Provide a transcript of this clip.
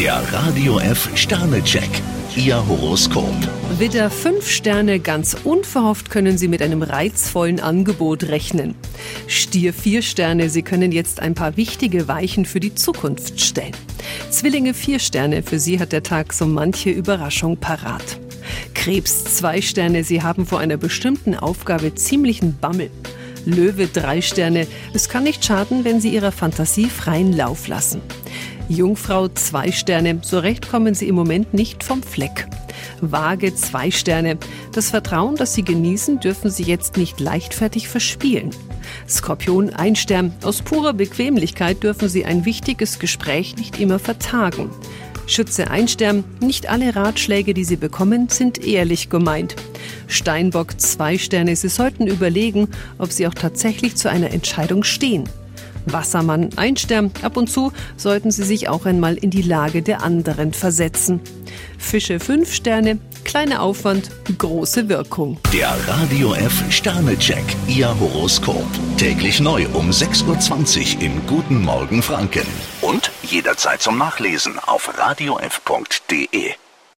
Der Radio F Sternecheck. Ihr Horoskop. Widder, fünf Sterne, ganz unverhofft können Sie mit einem reizvollen Angebot rechnen. Stier, vier Sterne, Sie können jetzt ein paar wichtige Weichen für die Zukunft stellen. Zwillinge, vier Sterne, für Sie hat der Tag so manche Überraschung parat. Krebs, zwei Sterne, Sie haben vor einer bestimmten Aufgabe ziemlichen Bammel. Löwe, drei Sterne, es kann nicht schaden, wenn Sie Ihrer Fantasie freien Lauf lassen. Jungfrau zwei Sterne, so recht kommen Sie im Moment nicht vom Fleck. Waage zwei Sterne. Das Vertrauen, das Sie genießen, dürfen Sie jetzt nicht leichtfertig verspielen. Skorpion ein Stern. Aus purer Bequemlichkeit dürfen Sie ein wichtiges Gespräch nicht immer vertagen. Schütze ein Stern. Nicht alle Ratschläge, die Sie bekommen, sind ehrlich gemeint. Steinbock zwei Sterne. Sie sollten überlegen, ob Sie auch tatsächlich zu einer Entscheidung stehen. Wassermann ein Stern. Ab und zu sollten Sie sich auch einmal in die Lage der anderen versetzen. Fische fünf Sterne. Kleiner Aufwand, große Wirkung. Der Radio F Sternecheck. Ihr Horoskop. Täglich neu um 6.20 Uhr im Guten Morgen Franken. Und jederzeit zum Nachlesen auf radiof.de.